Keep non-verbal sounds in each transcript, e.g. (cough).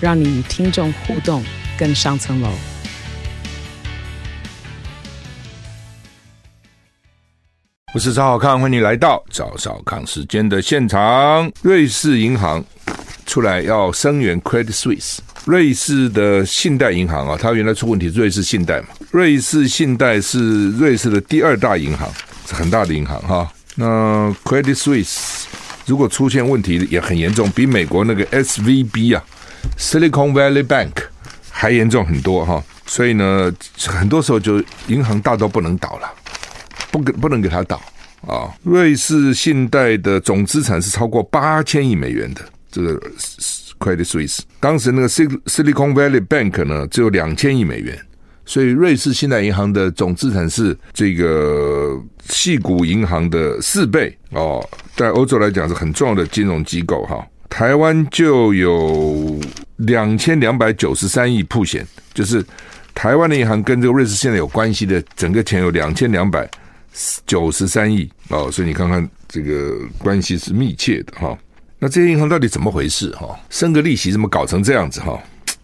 让你与听众互动更上层楼。我是赵少康，欢迎你来到赵少康时间的现场。瑞士银行出来要声援 Credit Suisse。瑞士的信贷银行啊，它原来出问题瑞士信贷嘛。瑞士信贷是瑞士的第二大银行，是很大的银行哈。那 Credit Suisse 如果出现问题也很严重，比美国那个 SVB 啊 Silicon Valley Bank 还严重很多哈。所以呢，很多时候就银行大都不能倒了，不给不能给它倒啊。瑞士信贷的总资产是超过八千亿美元的这个。Credit Suisse 当时那个 Silicon Valley Bank 呢，只有两千亿美元，所以瑞士信贷银行的总资产是这个细谷银行的四倍哦，在欧洲来讲是很重要的金融机构哈。台湾就有两千两百九十三亿曝险，就是台湾的银行跟这个瑞士现在有关系的，整个钱有两千两百九十三亿哦，所以你看看这个关系是密切的哈。那这些银行到底怎么回事？哈，升个利息怎么搞成这样子？哈，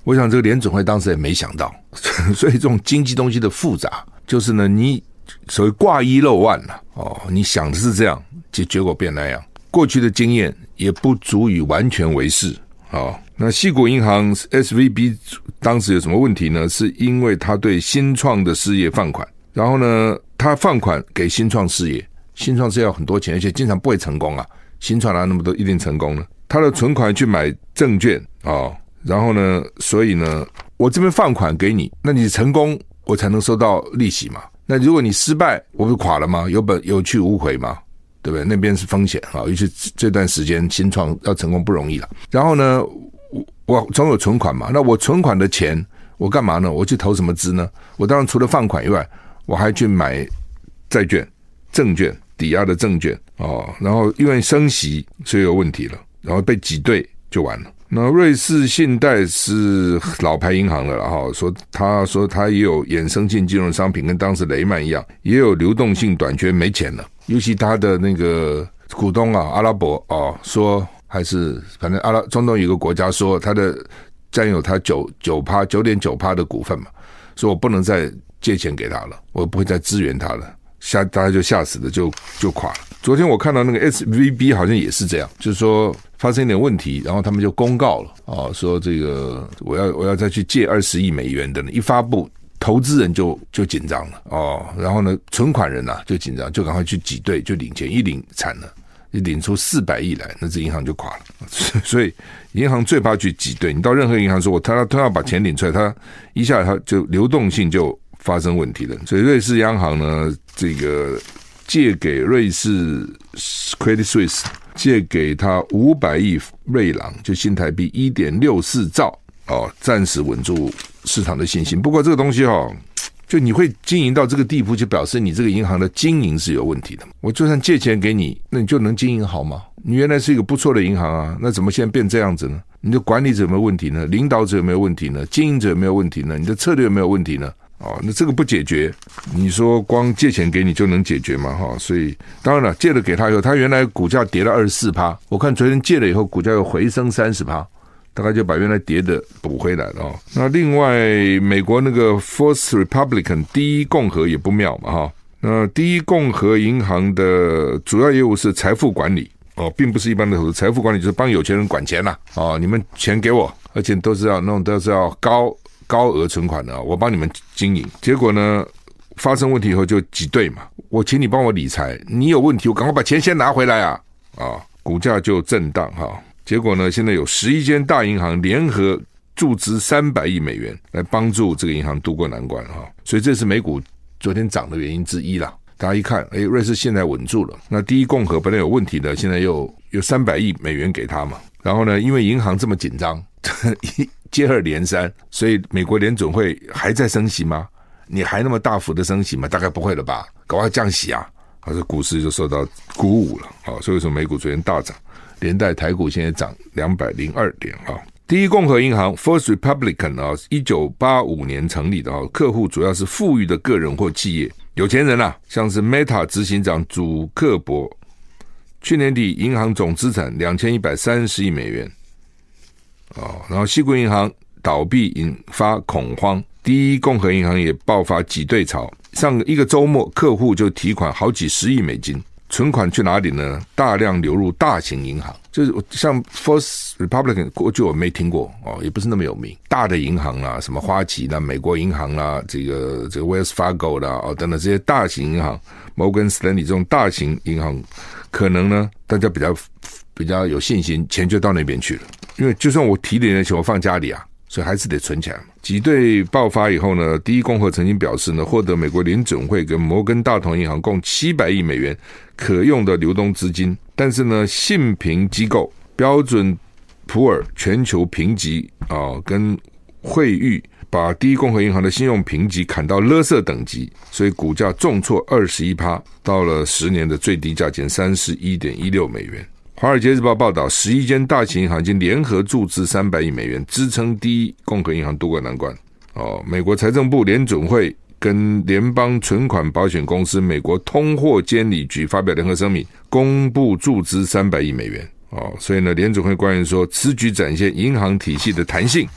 我想这个联准会当时也没想到，(laughs) 所以这种经济东西的复杂，就是呢，你所谓挂一漏万了哦，你想的是这样，结结果变那样。过去的经验也不足以完全为是。好，那西谷银行 SVB 当时有什么问题呢？是因为他对新创的事业放款，然后呢，他放款给新创事业，新创事业要很多钱，而且经常不会成功啊。新创哪那么多一定成功呢？他的存款去买证券啊、哦，然后呢，所以呢，我这边放款给你，那你成功我才能收到利息嘛。那如果你失败，我不垮了吗？有本有去无回吗，对不对？那边是风险啊，尤其这段时间新创要成功不容易了。然后呢，我我总有存款嘛，那我存款的钱我干嘛呢？我去投什么资呢？我当然除了放款以外，我还去买债券、证券。抵押的证券哦，然后因为升息，所以有问题了，然后被挤兑就完了。那瑞士信贷是老牌银行了哈，说他说他也有衍生性金融商品，跟当时雷曼一样，也有流动性短缺没钱了。尤其他的那个股东啊，阿拉伯哦，说还是反正阿拉中东有个国家说他的占有他九九趴九点九趴的股份嘛，说我不能再借钱给他了，我不会再支援他了。吓，大家就吓死了，就就垮了。昨天我看到那个 SVB 好像也是这样，就是说发生一点问题，然后他们就公告了啊，说这个我要我要再去借二十亿美元的，一发布，投资人就就紧张了哦，然后呢，存款人呐、啊、就紧张，就赶快去挤兑，就领钱，一领惨了，一领出四百亿来，那这银行就垮了。(laughs) 所以银行最怕去挤兑，你到任何银行说，我他他要把钱领出来，他一下他就流动性就。发生问题了，所以瑞士央行呢，这个借给瑞士 Credit Suisse 借给他五百亿瑞郎，就新台币一点六四兆哦，暂时稳住市场的信心。不过这个东西哦，就你会经营到这个地步，就表示你这个银行的经营是有问题的。我就算借钱给你，那你就能经营好吗？你原来是一个不错的银行啊，那怎么现在变这样子呢？你的管理者有没有问题呢？领导者有没有问题呢？经营者有没有问题呢？你的策略有没有问题呢？哦，那这个不解决，你说光借钱给你就能解决吗？哈，所以当然了，借了给他以后，他原来股价跌了二十四趴，我看昨天借了以后，股价又回升三十趴，大概就把原来跌的补回来了。哦，那另外美国那个 First Republican 第一共和也不妙嘛，哈，那第一共和银行的主要业务是财富管理，哦，并不是一般的投资，财富管理就是帮有钱人管钱呐，哦，你们钱给我，而且都是要那种都是要高。高额存款的，我帮你们经营，结果呢，发生问题以后就挤兑嘛。我请你帮我理财，你有问题，我赶快把钱先拿回来啊！啊，股价就震荡哈。结果呢，现在有十一间大银行联合注资三百亿美元来帮助这个银行渡过难关哈。所以这是美股昨天涨的原因之一啦。大家一看，哎，瑞士现在稳住了。那第一共和本来有问题的，现在又有三百亿美元给他嘛。然后呢，因为银行这么紧张。一 (laughs) 接二连三，所以美国联准会还在升息吗？你还那么大幅的升息吗？大概不会了吧？搞不好降息啊！好，这股市就受到鼓舞了。好，所以说美股昨天大涨，连带台股现在涨两百零二点啊。第一共和银行 （First Republican） 啊，一九八五年成立的啊，客户主要是富裕的个人或企业，有钱人啊，像是 Meta 执行长祖克伯。去年底，银行总资产两千一百三十亿美元。哦，然后西谷银行倒闭引发恐慌，第一共和银行也爆发挤兑潮。上一个周末，客户就提款好几十亿美金，存款去哪里呢？大量流入大型银行，就是像 First Republic，过去我没听过哦，也不是那么有名。大的银行啦，什么花旗啦、美国银行啦，这个这个 Wells Fargo 啦，哦等等这些大型银行，摩根斯坦利这种大型银行，可能呢，大家比较比较有信心，钱就到那边去了。因为就算我提点的钱，我放家里啊，所以还是得存起来嘛。挤兑爆发以后呢，第一共和曾经表示呢，获得美国联准会跟摩根大通银行共七百亿美元可用的流动资金，但是呢，信评机构标准普尔全球评级啊，跟惠誉把第一共和银行的信用评级砍到垃圾等级，所以股价重挫二十一趴，到了十年的最低价钱三十一点一六美元。《华尔街日报》报道，十一间大型银行已经联合注资三百亿美元，支撑第一共和银行渡过难关。哦，美国财政部、联准会跟联邦存款保险公司、美国通货监理局发表联合声明，公布注资三百亿美元。哦，所以呢，联准会官员说，此举展现银行体系的弹性，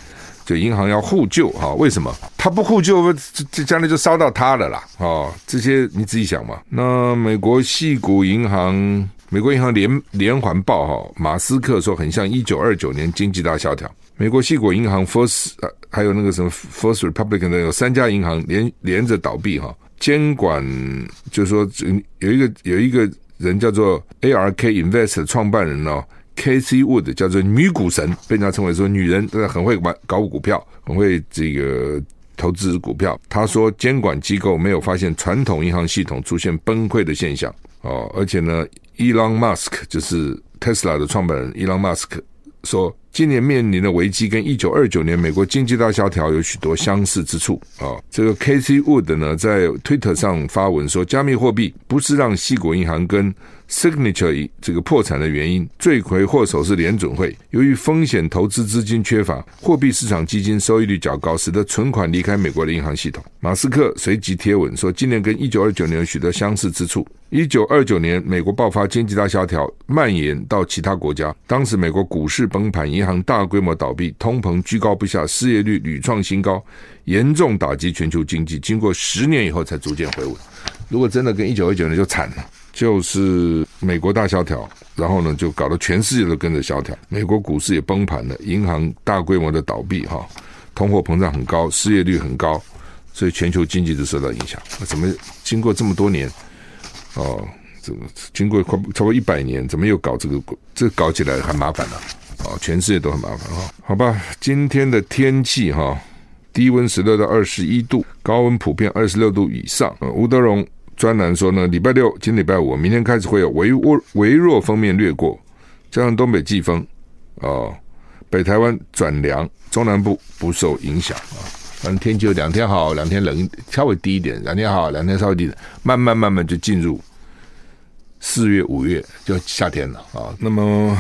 就银行要互救。哈，为什么？他不互救，这这将来就烧到他了啦。哦，这些你自己想嘛。那美国矽谷银行。美国银行连连环爆哈，马斯克说很像一九二九年经济大萧条。美国矽谷银行 First 还有那个什么 First Republic 的有三家银行连连着倒闭哈。监管就是说有一个有一个人叫做 ARK Invest 创办人哦，Casey Wood 叫做女股神，被人家称为说女人很会玩搞股票，很会这个投资股票。他说监管机构没有发现传统银行系统出现崩溃的现象哦，而且呢。Elon Musk 就是 Tesla 的创办人，Elon Musk 说，今年面临的危机跟一九二九年美国经济大萧条有许多相似之处啊。这个 Casey Wood 呢，在 Twitter 上发文说，加密货币不是让西国银行跟 Signature 这个破产的原因，罪魁祸首是联准会。由于风险投资资金缺乏，货币市场基金收益率较高，使得存款离开美国的银行系统。马斯克随即贴文说，今年跟一九二九年有许多相似之处。一九二九年，美国爆发经济大萧条，蔓延到其他国家。当时美国股市崩盘，银行大规模倒闭，通膨居高不下，失业率屡创新高，严重打击全球经济。经过十年以后，才逐渐回稳。如果真的跟一九二九年就惨了。就是美国大萧条，然后呢，就搞得全世界都跟着萧条，美国股市也崩盘了，银行大规模的倒闭，哈，通货膨胀很高，失业率很高，所以全球经济都受到影响。怎么经过这么多年，哦，怎么经过快超过一百年，怎么又搞这个？这搞起来很麻烦了，哦，全世界都很麻烦哈。好吧，今天的天气哈，低温十六到二十一度，高温普遍二十六度以上。吴德荣。专栏说呢，礼拜六、今礼拜五、明天开始会有微弱微弱锋面掠过，加上东北季风，哦，北台湾转凉，中南部不受影响啊。反正天气有两天好，两天冷，稍微低一点；两天好，两天稍微低一点，慢慢慢慢就进入四月、五月就夏天了啊。那么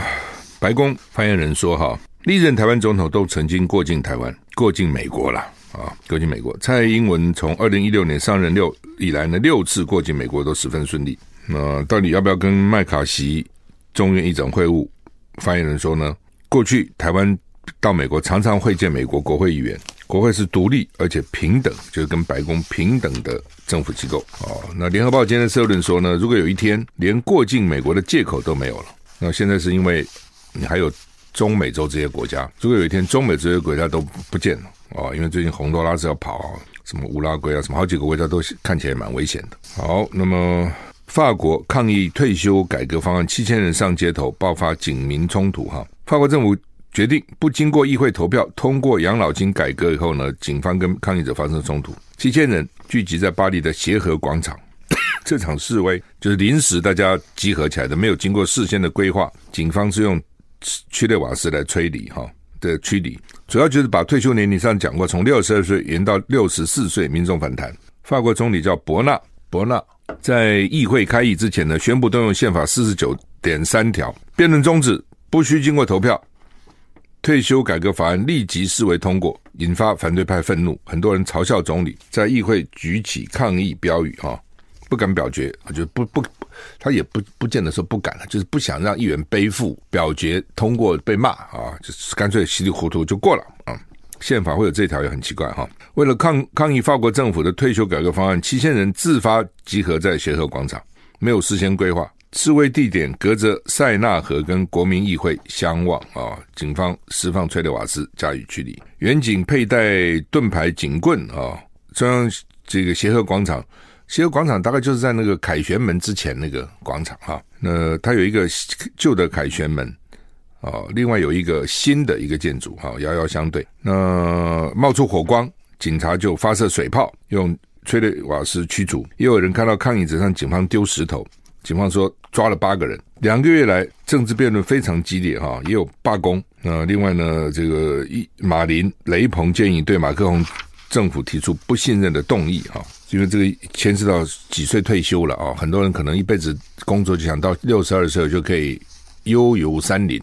白宫发言人说哈，历任台湾总统都曾经过境台湾，过境美国了。啊，过境美国，蔡英文从二零一六年上任六以来呢，六次过境美国都十分顺利。那到底要不要跟麦卡锡众院议长会晤？发言人说呢，过去台湾到美国常常会见美国国会议员，国会是独立而且平等，就是跟白宫平等的政府机构。哦，那联合报今天的社论说呢，如果有一天连过境美国的借口都没有了，那现在是因为你还有中美洲这些国家，如果有一天中美这些国家都不见了。哦，因为最近洪都拉斯要跑，什么乌拉圭啊，什么好几个国家都看起来蛮危险的。好，那么法国抗议退休改革方案，七千人上街头，爆发警民冲突。哈，法国政府决定不经过议会投票通过养老金改革以后呢，警方跟抗议者发生冲突，七千人聚集在巴黎的协和广场。(coughs) 这场示威就是临时大家集合起来的，没有经过事先的规划，警方是用催泪瓦斯来驱离哈。的驱离，主要就是把退休年龄上讲过，从六十二岁延到六十四岁，民众反弹。法国总理叫伯纳，伯纳在议会开议之前呢，宣布动用宪法四十九点三条，辩论终止，不需经过投票，退休改革法案立即视为通过，引发反对派愤怒，很多人嘲笑总理在议会举起抗议标语，哈，不敢表决，就不不。他也不不见得说不敢了，就是不想让议员背负表决通过被骂啊，就是干脆稀里糊涂就过了啊。宪法会有这条也很奇怪哈。为了抗抗议法国政府的退休改革方案，七千人自发集合在协和广场，没有事先规划，示威地点隔着塞纳河跟国民议会相望啊。警方释放催泪瓦斯加以驱离，远警佩戴盾牌警棍啊。中央这个协和广场。协和广场大概就是在那个凯旋门之前那个广场哈，那它有一个旧的凯旋门哦，另外有一个新的一个建筑哈，遥遥相对。那冒出火光，警察就发射水炮，用催泪瓦斯驱逐。也有人看到抗议者向警方丢石头，警方说抓了八个人。两个月来政治辩论非常激烈哈，也有罢工。那另外呢，这个一马林雷鹏建议对马克宏政府提出不信任的动议哈。因为这个牵涉到几岁退休了啊，很多人可能一辈子工作就想到六十二岁就可以悠游山林，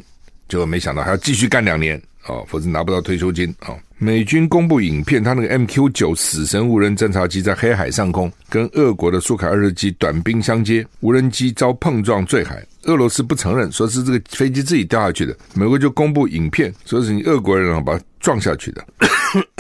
结果没想到还要继续干两年哦，否则拿不到退休金啊。美军公布影片，他那个 MQ 九死神无人侦察机在黑海上空跟俄国的苏凯二十机短兵相接，无人机遭碰撞坠海，俄罗斯不承认，说是这个飞机自己掉下去的，美国就公布影片，说是你俄国人把它撞下去的，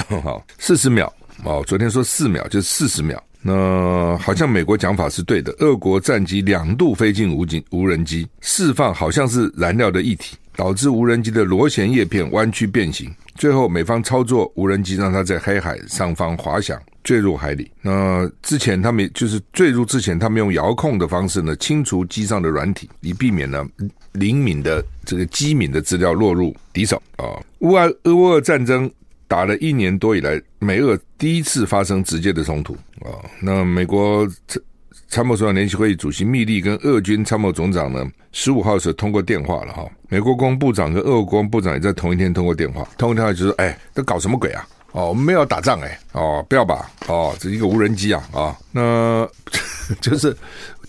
(coughs) 好，四十秒。哦，昨天说四秒就是四十秒，那好像美国讲法是对的。俄国战机两度飞进无警无人机，释放好像是燃料的液体，导致无人机的螺旋叶片弯曲变形。最后美方操作无人机，让它在黑海上方滑翔，坠入海里。那之前他们就是坠入之前，他们用遥控的方式呢，清除机上的软体，以避免呢灵敏的这个机敏的资料落入敌手啊。乌俄俄乌战争。打了一年多以来，美俄第一次发生直接的冲突啊！那美国参参谋长联席会议主席密利跟俄军参谋总长呢，十五号的时通过电话了哈。美国国防部长跟俄国部长也在同一天通过电话，通过电话就说：“哎，都搞什么鬼啊？哦，我们没有打仗哎，哦，不要吧，哦，这是一个无人机啊啊！那 (laughs) 就是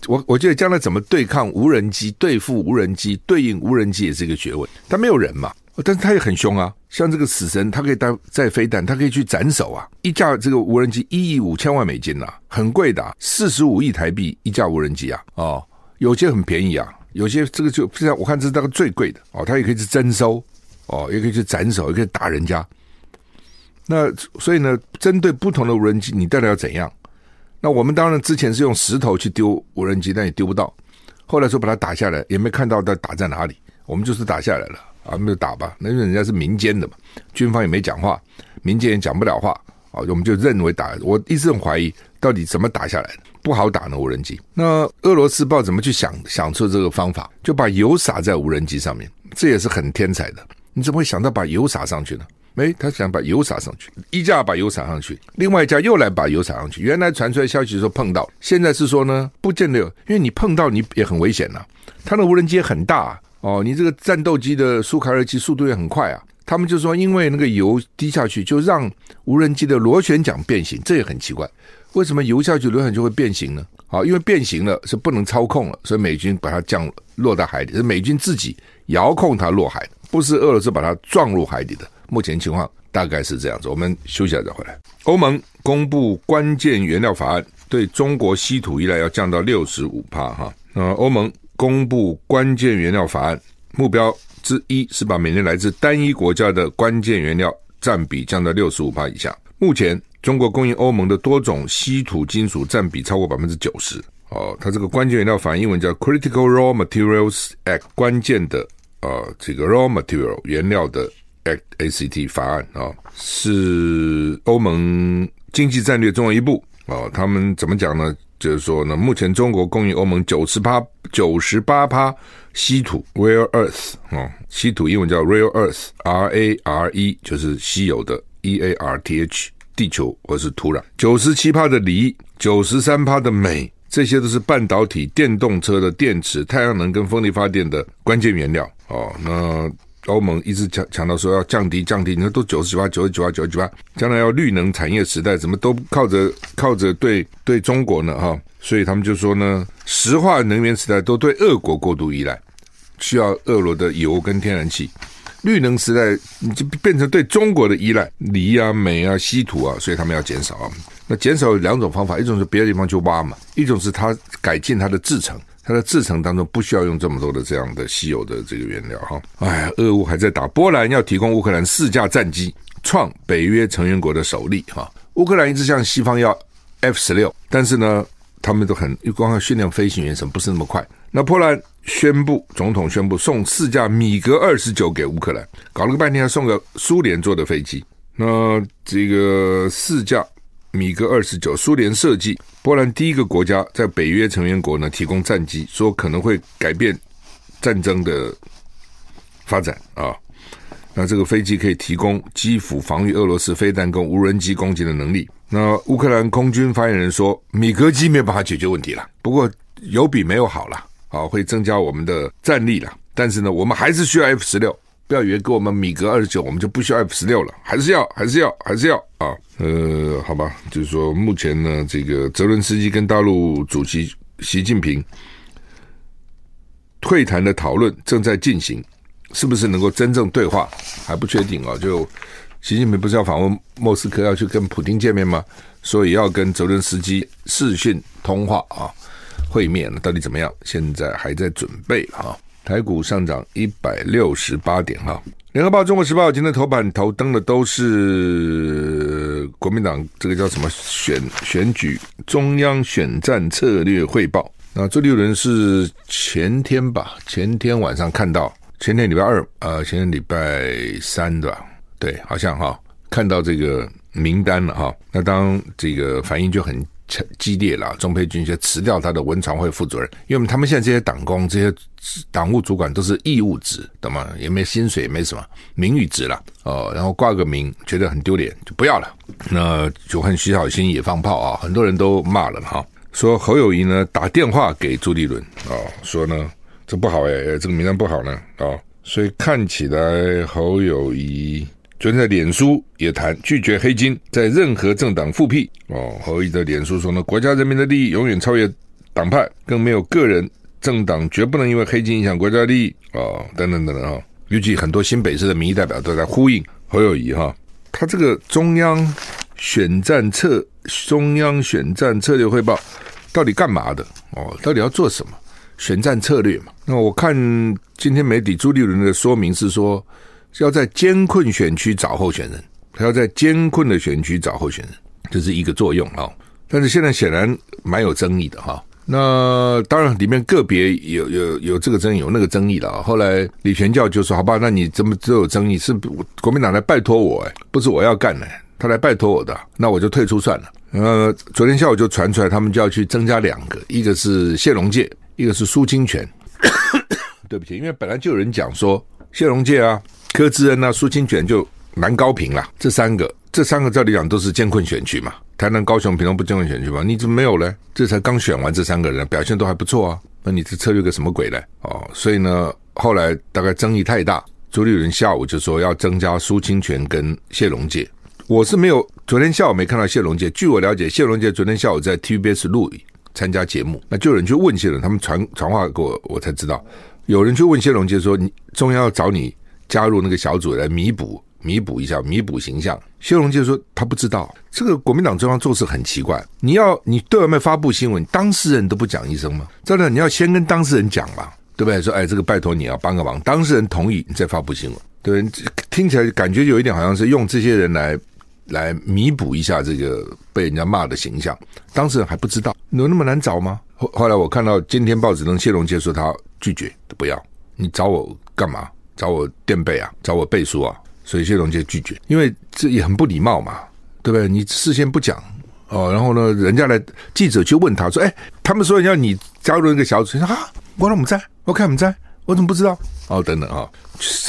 我我觉得将来怎么对抗无人机、对付无人机、对应无人机也是一个学问，但没有人嘛。”但是他也很凶啊，像这个死神，他可以带载飞弹，他可以去斩首啊！一架这个无人机一亿五千万美金呐、啊，很贵的、啊，四十五亿台币一架无人机啊！哦，有些很便宜啊，有些这个就像我看这是大概最贵的哦，它也可以去征收哦，也可以去斩首，也可以打人家。那所以呢，针对不同的无人机，你到底要怎样？那我们当然之前是用石头去丢无人机，但也丢不到。后来说把它打下来，也没看到它打在哪里，我们就是打下来了。啊，没有打吧？那因为人家是民间的嘛，军方也没讲话，民间也讲不了话啊，我们就认为打。我一直很怀疑，到底怎么打下来的？不好打呢，无人机。那俄罗斯不知道怎么去想想出这个方法，就把油洒在无人机上面，这也是很天才的。你怎么会想到把油洒上去呢？没，他想把油洒上去，一架把油洒上去，另外一架又来把油洒上去。原来传出来消息说碰到，现在是说呢，不见得有，因为你碰到你也很危险呐、他那无人机很大、哦，你这个战斗机的苏凯二机速度也很快啊！他们就说，因为那个油滴下去，就让无人机的螺旋桨变形，这也很奇怪。为什么油下去螺旋就会变形呢？好，因为变形了是不能操控了，所以美军把它降落到海里，是美军自己遥控它落海，不是俄罗斯把它撞入海里的。目前情况大概是这样子。我们休息一下再回来。欧盟公布关键原料法案，对中国稀土依赖要降到六十五趴哈。呃，欧盟。公布关键原料法案，目标之一是把每年来自单一国家的关键原料占比降到六十五趴以下。目前，中国供应欧盟的多种稀土金属占比超过百分之九十。哦，它这个关键原料法英文叫 Critical Raw Materials Act，关键的呃这个 raw material 原料的 Act ACT 法案啊、哦，是欧盟经济战略重要一步。哦，他们怎么讲呢？就是说呢，目前中国供应欧盟九十趴、九十八趴稀土 （rare earth） 哦，稀土英文叫 rare earth，R A R E 就是稀有的，E A R T H 地球或是土壤，九十七趴的锂，九十三趴的镁，这些都是半导体、电动车的电池、太阳能跟风力发电的关键原料哦。那欧盟一直强强调说要降低降低，你说都九十几趴、九十几趴、九十几趴，将来要绿能产业时代，怎么都靠着靠着对对中国呢？哈，所以他们就说呢，石化能源时代都对俄国过度依赖，需要俄罗的油跟天然气。绿能时代你就变成对中国的依赖，锂啊、镁啊、稀土啊，所以他们要减少啊。那减少有两种方法，一种是别的地方去挖嘛，一种是它改进它的制程，它的制成当中不需要用这么多的这样的稀有的这个原料哈。哎，俄乌还在打，波兰要提供乌克兰四架战机，创北约成员国的首例哈。乌克兰一直向西方要 F 十六，但是呢，他们都很光要训练飞行员什么不是那么快。那波兰宣布，总统宣布送四架米格二十九给乌克兰，搞了个半天，要送个苏联做的飞机。那这个四架。米格二十九，苏联设计，波兰第一个国家在北约成员国呢提供战机，说可能会改变战争的发展啊。那这个飞机可以提供基辅防御俄罗斯飞弹跟无人机攻击的能力。那乌克兰空军发言人说，米格机没有办法解决问题了，不过有比没有好了啊，会增加我们的战力了。但是呢，我们还是需要 F 十六。不要以为给我们米格二十九，我们就不需要 F 十六了，还是要，还是要，还是要啊！呃，好吧，就是说，目前呢，这个泽伦斯基跟大陆主席习近平会谈的讨论正在进行，是不是能够真正对话还不确定啊？就习近平不是要访问莫斯科，要去跟普京见面吗？所以要跟泽伦斯基视讯通话啊，会面，到底怎么样？现在还在准备啊。台股上涨一百六十八点哈，联合报、中国时报今天头版头登的都是国民党这个叫什么选选举中央选战策略汇报。那朱立伦是前天吧，前天晚上看到，前天礼拜二呃，前天礼拜三对吧？对，好像哈看到这个名单了哈。那当这个反应就很。激烈了，钟佩君就辞掉他的文传会副主任，因为他们现在这些党工、这些党务主管都是义务职，懂吗？也没薪水，也没什么名誉职了哦。然后挂个名，觉得很丢脸，就不要了。那就和徐小新也放炮啊，很多人都骂了哈，说侯友宜呢打电话给朱立伦啊，说呢这不好哎，这个名单不好呢啊，所以看起来侯友宜。昨天在脸书也谈拒绝黑金，在任何政党复辟哦。侯友宜的脸书说呢，国家人民的利益永远超越党派，更没有个人政党绝不能因为黑金影响国家利益哦。等等等等啊，预计很多新北市的民意代表都在呼应侯友谊哈。他这个中央选战策中央选战策略汇报到底干嘛的哦？到底要做什么选战策略嘛？那我看今天媒体朱立伦的说明是说。要在艰困选区找候选人，他要在艰困的选区找候选人，这是一个作用啊。但是现在显然蛮有争议的哈。那当然里面个别有有有这个争议，有那个争议了。后来李全教就说：“好吧，那你怎么都有争议？是国民党来拜托我，哎，不是我要干的，他来拜托我的，那我就退出算了。”呃，昨天下午就传出来，他们就要去增加两个，一个是谢龙介，一个是苏清泉。(coughs) 对不起，因为本来就有人讲说谢龙介啊。柯志恩啊，苏清泉就蛮高频啦。这三个，这三个照理讲都是艰困选区嘛。台南、高雄、屏东不艰困选区吗？你怎么没有呢？这才刚选完，这三个人表现都还不错啊。那你这策略个什么鬼呢？哦，所以呢，后来大概争议太大，朱立伦下午就说要增加苏清泉跟谢龙介。我是没有，昨天下午没看到谢龙介。据我了解，谢龙介昨天下午在 TVBS 录参加节目，那就有人去问谢龙，他们传传话给我，我才知道有人去问谢龙介说，你中央要找你。加入那个小组来弥补弥补一下弥补形象，谢龙介说他不知道这个国民党中央做事很奇怪，你要你对外面发布新闻，当事人都不讲一声吗？真的你要先跟当事人讲嘛，对不对？说哎，这个拜托你要帮个忙，当事人同意你再发布新闻，对？听起来感觉有一点好像是用这些人来来弥补一下这个被人家骂的形象，当事人还不知道，有那么难找吗？后后来我看到今天报纸上谢龙介说他拒绝不要，你找我干嘛？找我垫背啊，找我背书啊，所以谢龙介拒绝，因为这也很不礼貌嘛，对不对？你事先不讲哦，然后呢，人家来记者就问他说：“哎，他们说要你加入一个小组，说啊，我怎么在？我看不在，我怎么不知道？哦，等等啊，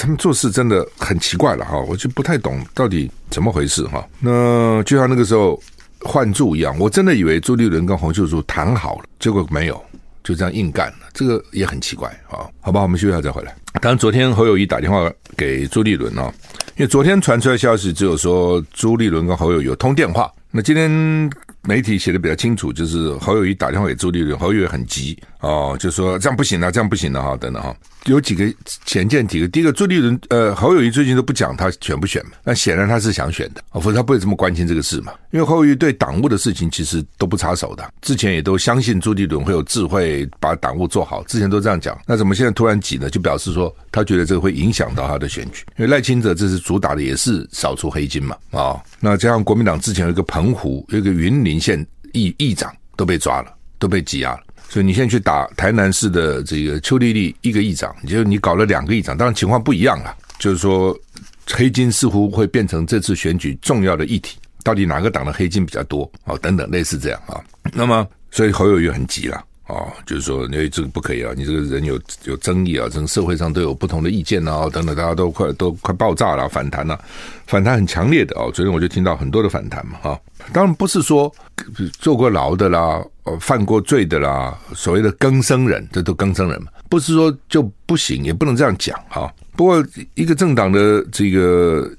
他们做事真的很奇怪了哈，我就不太懂到底怎么回事哈。那就像那个时候换柱一样，我真的以为朱立伦跟洪秀柱谈好了，结果没有。就这样硬干了，这个也很奇怪啊。好吧，我们休息一下再回来。当然，昨天侯友谊打电话给朱立伦啊，因为昨天传出来消息只有说朱立伦跟侯友宜有通电话，那今天。媒体写的比较清楚，就是侯友谊打电话给朱立伦，侯友很急哦，就说这样不行了，这样不行了哈，等等哈。有几个前见几个，第一个朱立伦呃侯友谊最近都不讲他选不选嘛，那显然他是想选的，否则他不会这么关心这个事嘛。因为侯友谊对党务的事情其实都不插手的，之前也都相信朱立伦会有智慧把党务做好，之前都这样讲。那怎么现在突然急呢？就表示说他觉得这个会影响到他的选举，因为赖清德这次主打的也是扫除黑金嘛啊、那加上国民党之前有一个澎湖，有一个云林县议议长都被抓了，都被羁押了。所以你现在去打台南市的这个邱丽丽一个议长，就你搞了两个议长，当然情况不一样了。就是说黑金似乎会变成这次选举重要的议题，到底哪个党的黑金比较多啊？等等类似这样啊。那么所以侯友宜很急了啊，就是说因为这个不可以啊，你这个人有有争议啊，整个社会上都有不同的意见啊，等等，大家都快都快爆炸了，反弹了，反弹很强烈的啊。昨天我就听到很多的反弹嘛哈。当然不是说坐过牢的啦，呃，犯过罪的啦，所谓的更生人，这都更生人嘛，不是说就不行，也不能这样讲哈。不过一个政党的这个，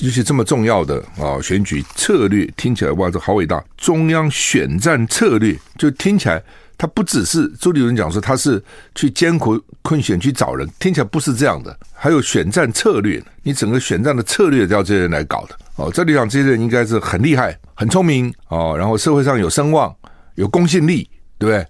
尤其这么重要的啊选举策略，听起来哇，这好伟大！中央选战策略，就听起来他不只是朱立伦讲说他是去艰苦困选去找人，听起来不是这样的，还有选战策略，你整个选战的策略都要这些人来搞的。哦，这里讲这些人应该是很厉害、很聪明哦，然后社会上有声望、有公信力，对不对？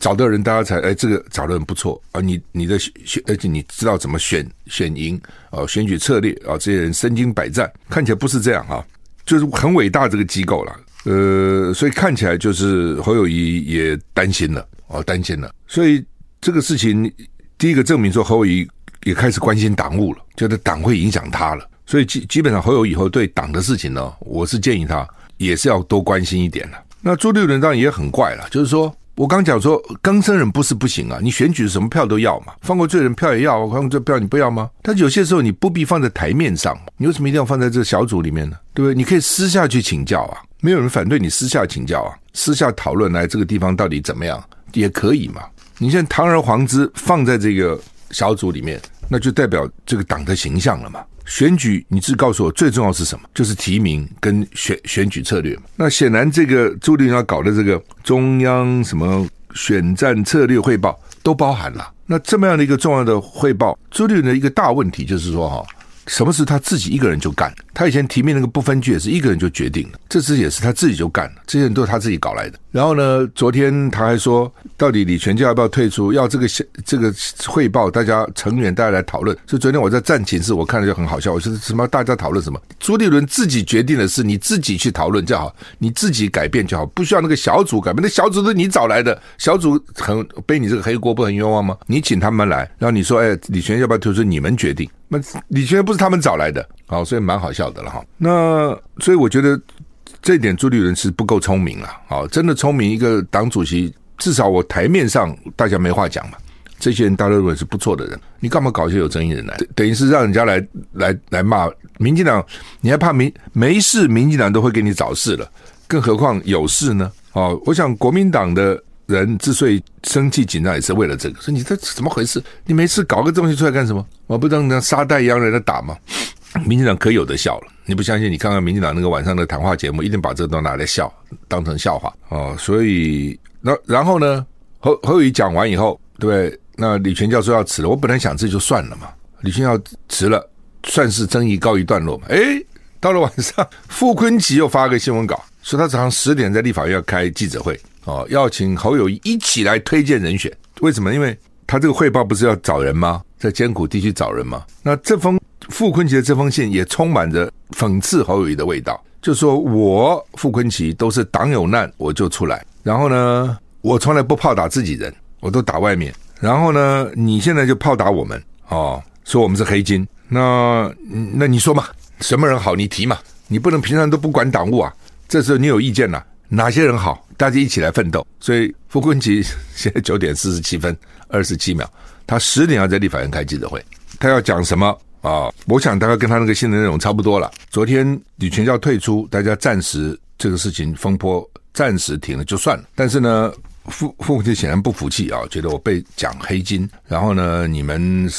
找到人，大家才哎，这个找的人不错啊。你你的选，而且你知道怎么选选赢哦，选举策略啊，这些人身经百战，看起来不是这样哈，就是很伟大这个机构了。呃，所以看起来就是侯友谊也担心了哦，担心了。所以这个事情，第一个证明说侯友谊也开始关心党务了，觉得党会影响他了。所以基基本上侯友以后对党的事情呢，我是建议他也是要多关心一点的。那朱立伦当然也很怪了，就是说我刚讲说更生人不是不行啊，你选举什么票都要嘛，放过罪人票也要，放过这票你不要吗？但有些时候你不必放在台面上，你为什么一定要放在这个小组里面呢？对不对？你可以私下去请教啊，没有人反对你私下请教啊，私下讨论来这个地方到底怎么样也可以嘛。你现在堂而皇之放在这个小组里面，那就代表这个党的形象了嘛。选举，你只告诉我最重要是什么？就是提名跟选选举策略。那显然，这个朱立伦要搞的这个中央什么选战策略汇报都包含了。那这么样的一个重要的汇报，朱立伦的一个大问题就是说，哈。什么事他自己一个人就干？他以前提名那个不分区也是一个人就决定了，这次也是他自己就干了，这些人都是他自己搞来的。然后呢，昨天他还说，到底李全教要不要退出？要这个这个汇报，大家成员大家来讨论。所以昨天我在战情室，我看了就很好笑。我说什么？大家讨论什么？朱立伦自己决定的事，你自己去讨论就好，你自己改变就好，不需要那个小组改变。那小组是你找来的，小组很背你这个黑锅，不很冤枉吗？你请他们来，然后你说，哎，李全要不要退出？你们决定。那李全不是他们找来的，好，所以蛮好笑的了哈。那所以我觉得这一点朱立伦是不够聪明了，好，真的聪明一个党主席，至少我台面上大家没话讲嘛。这些人大家认为是不错的人，你干嘛搞一些有争议人来？等于是让人家来来来骂民进党，你还怕民没事，民进党都会给你找事了，更何况有事呢？哦，我想国民党的。人之所以生气紧张，也是为了这个。说你这怎么回事？你每次搞个东西出来干什么？我不当像沙袋一样人在打吗？(sniffs) 民进党可有的笑了。你不相信？你看看民进党那个晚上的谈话节目，一定把这都拿来笑，当成笑话哦。所以那然后呢？侯侯友宜讲完以后，对不对？那李全教授要辞了。我本来想这就算了嘛。李全教辞了，算是争议告一段落嘛。诶，到了晚上，傅昆萁又发个新闻稿，说他早上十点在立法院要开记者会。哦，要请侯友谊一起来推荐人选，为什么？因为他这个汇报不是要找人吗？在艰苦地区找人吗？那这封傅昆奇的这封信也充满着讽刺侯友谊的味道，就说我傅昆奇都是党有难我就出来，然后呢，我从来不炮打自己人，我都打外面，然后呢，你现在就炮打我们，哦，说我们是黑金，那那你说嘛，什么人好你提嘛，你不能平常都不管党务啊，这时候你有意见了，哪些人好？大家一起来奋斗，所以傅昆萁现在九点四十七分二十七秒，他十点要在立法院开记者会，他要讲什么啊、我想大概跟他那个信的内容差不多了。昨天李全教退出，大家暂时这个事情风波暂时停了就算了。但是呢，傅 (laughs) 傅昆萁显然不服气啊，觉得我被讲黑金，然后呢，你们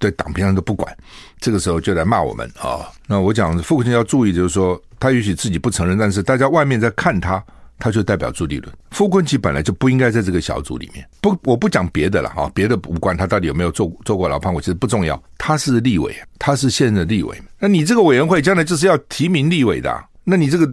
对党平常都不管，这个时候就来骂我们啊。那我讲傅昆萁要注意，就是说他也许自己不承认，但是大家外面在看他，他就代表朱立伦。傅昆萁本来就不应该在这个小组里面，不，我不讲别的了啊，别的无关，他到底有没有做做过牢饭，我其实不重要。他是立委，他是现任的立委，那你这个委员会将来就是要提名立委的。那你这个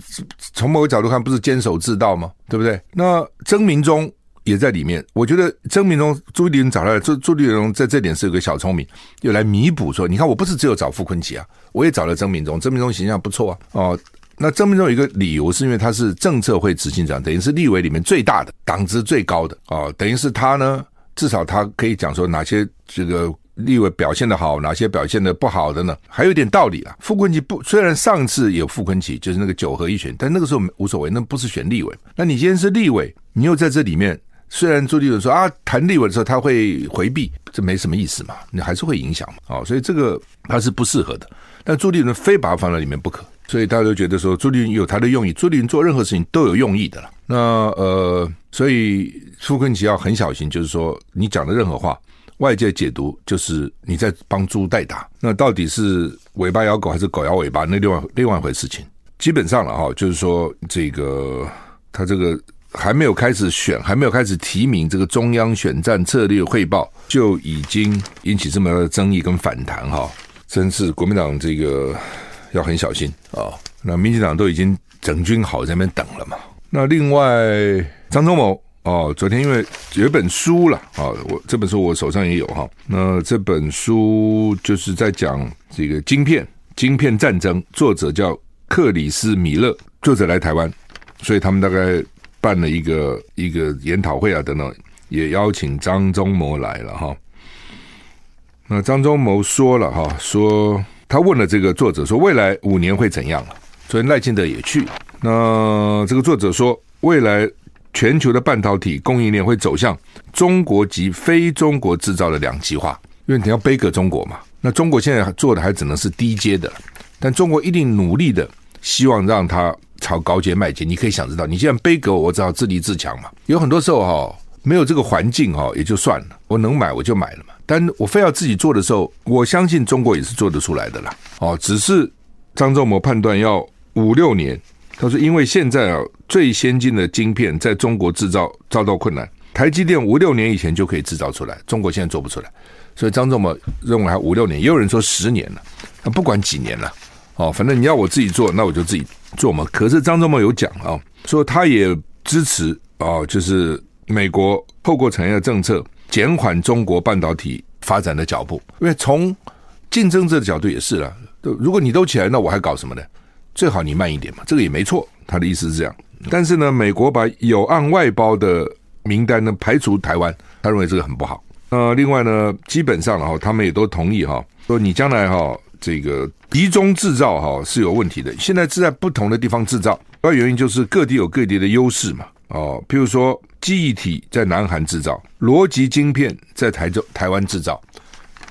从某个角度看，不是监守自盗吗？对不对？那曾明忠也在里面。我觉得曾明忠朱立伦找来，朱朱立伦在这点是有个小聪明，又来弥补说，你看我不是只有找傅昆萁啊，我也找了曾明忠，曾明忠形象不错啊。哦，那曾铭宗有一个理由，是因为他是政策会执行长，等于是立委里面最大的，党职最高的哦，等于是他呢，至少他可以讲说哪些这个。立委表现的好，哪些表现的不好的呢？还有点道理啊。傅昆萁不，虽然上次有傅昆萁，就是那个九合一选，但那个时候无所谓，那不是选立委。那你今天是立委，你又在这里面，虽然朱立伦说啊，谈立委的时候他会回避，这没什么意思嘛，你还是会影响嘛。哦，所以这个他是不适合的。但朱立伦非把他放在里面不可，所以大家都觉得说朱立伦有他的用意，朱立伦做任何事情都有用意的了。那呃，所以傅昆萁要很小心，就是说你讲的任何话。外界解读就是你在帮猪代打，那到底是尾巴咬狗还是狗咬尾巴？那另外另外一回事情。基本上了哈，就是说这个他这个还没有开始选，还没有开始提名这个中央选战策略汇报，就已经引起这么多的争议跟反弹哈，真是国民党这个要很小心啊。那民进党都已经整军好在那边等了嘛。那另外张忠谋。哦，昨天因为有一本书了啊，我这本书我手上也有哈。那这本书就是在讲这个晶片、晶片战争，作者叫克里斯米勒，作者来台湾，所以他们大概办了一个一个研讨会啊等等，也邀请张忠谋来了哈。那张忠谋说了哈，说他问了这个作者说未来五年会怎样了？昨天赖清德也去，那这个作者说未来。全球的半导体供应链会走向中国及非中国制造的两极化，因为你要背给中国嘛。那中国现在做的还只能是低阶的，但中国一定努力的希望让它朝高阶迈进。你可以想知道，你既然背给我，我只好自立自强嘛。有很多时候哈，没有这个环境哈，也就算了，我能买我就买了嘛。但我非要自己做的时候，我相信中国也是做得出来的啦。哦，只是张忠谋判断要五六年。他说：“因为现在啊，最先进的晶片在中国制造遭到困难，台积电五六年以前就可以制造出来，中国现在做不出来，所以张忠谋认为还五六年，也有人说十年了，那不管几年了，哦，反正你要我自己做，那我就自己做嘛。可是张忠谋有讲啊，说他也支持啊，就是美国透过产业政策减缓中国半导体发展的脚步，因为从竞争者的角度也是了，如果你都起来，那我还搞什么呢？”最好你慢一点嘛，这个也没错。他的意思是这样，但是呢，美国把有案外包的名单呢排除台湾，他认为这个很不好。呃，另外呢，基本上哈，他们也都同意哈，说你将来哈这个集中制造哈是有问题的。现在是在不同的地方制造，主要原因就是各地有各地的优势嘛。哦，譬如说记忆体在南韩制造，逻辑晶片在台州台湾制造，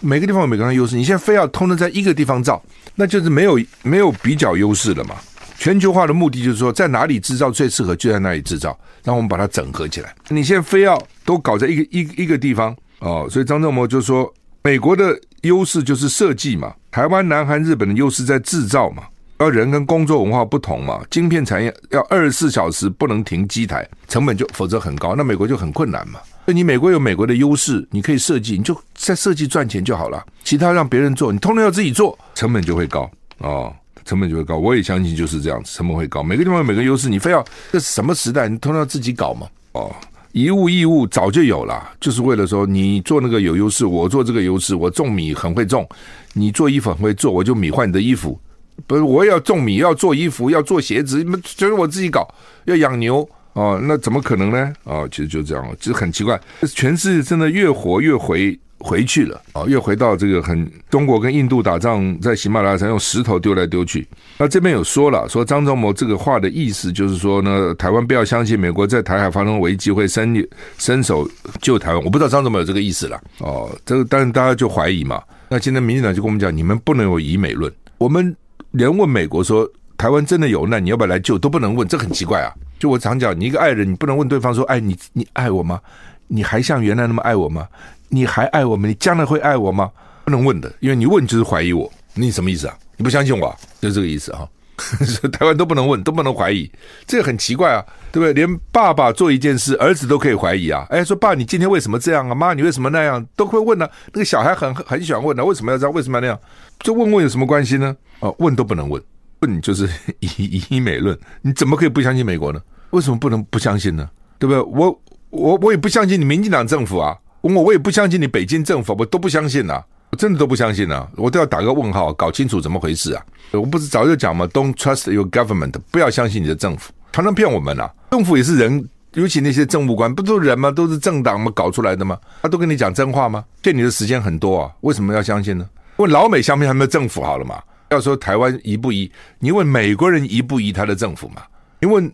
每个地方有每个地方优势。你现在非要通通在一个地方造。那就是没有没有比较优势了嘛。全球化的目的就是说，在哪里制造最适合，就在哪里制造，让我们把它整合起来。你现在非要都搞在一个一一个地方哦，所以张正谋就说，美国的优势就是设计嘛，台湾、南韩、日本的优势在制造嘛，而人跟工作文化不同嘛，晶片产业要二十四小时不能停机台，成本就否则很高，那美国就很困难嘛。那你美国有美国的优势，你可以设计，你就在设计赚钱就好了。其他让别人做，你通通要自己做，成本就会高哦，成本就会高。我也相信就是这样子，成本会高。每个地方有每个优势，你非要这什么时代？你通常要自己搞嘛？哦，以物易物早就有了，就是为了说你做那个有优势，我做这个优势，我种米很会种，你做衣服很会做，我就米换你的衣服。不是我也要种米，要做衣服，要做鞋子，就是我自己搞，要养牛。哦，那怎么可能呢？哦，其实就这样，其实很奇怪，全世界真的越活越回回去了啊，越回到这个很中国跟印度打仗，在喜马拉雅山用石头丢来丢去。那这边有说了，说张忠谋这个话的意思就是说呢，台湾不要相信美国在台海发生危机会伸伸手救台湾。我不知道张忠谋有这个意思了哦，这个但是大家就怀疑嘛。那今天民进党就跟我们讲，你们不能有以美论，我们连问美国说。台湾真的有难，你要不要来救？都不能问，这很奇怪啊。就我常讲，你一个爱人，你不能问对方说：“哎，你你爱我吗？你还像原来那么爱我吗？你还爱我吗？你将来会爱我吗？”不能问的，因为你问就是怀疑我。你什么意思啊？你不相信我？就这个意思啊。(laughs) 台湾都不能问，都不能怀疑，这个很奇怪啊，对不对？连爸爸做一件事，儿子都可以怀疑啊。哎，说爸，你今天为什么这样啊？妈，你为什么那样？都会问呢、那个小孩很很喜欢问的、啊，为什么要这样？为什么要那样？这问问有什么关系呢？哦，问都不能问，问就是以以美论。你怎么可以不相信美国呢？为什么不能不相信呢？对不对？我我我也不相信你民进党政府啊，我我也不相信你北京政府，我都不相信啊。我真的都不相信啊！我都要打个问号，搞清楚怎么回事啊！我不是早就讲吗？Don't trust your government，不要相信你的政府，常常骗我们啊！政府也是人，尤其那些政务官，不都是人吗？都是政党吗？搞出来的吗？他都跟你讲真话吗？骗你的时间很多啊！为什么要相信呢？问老美相信他们的政府好了嘛？要说台湾移不移？你问美国人移不移他的政府嘛？你问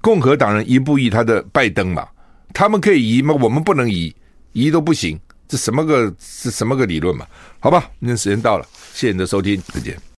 共和党人移不移他的拜登嘛？他们可以移吗？我们不能移，移都不行。这什么个是什么个理论嘛？好吧，那时间到了，谢谢你的收听，再见。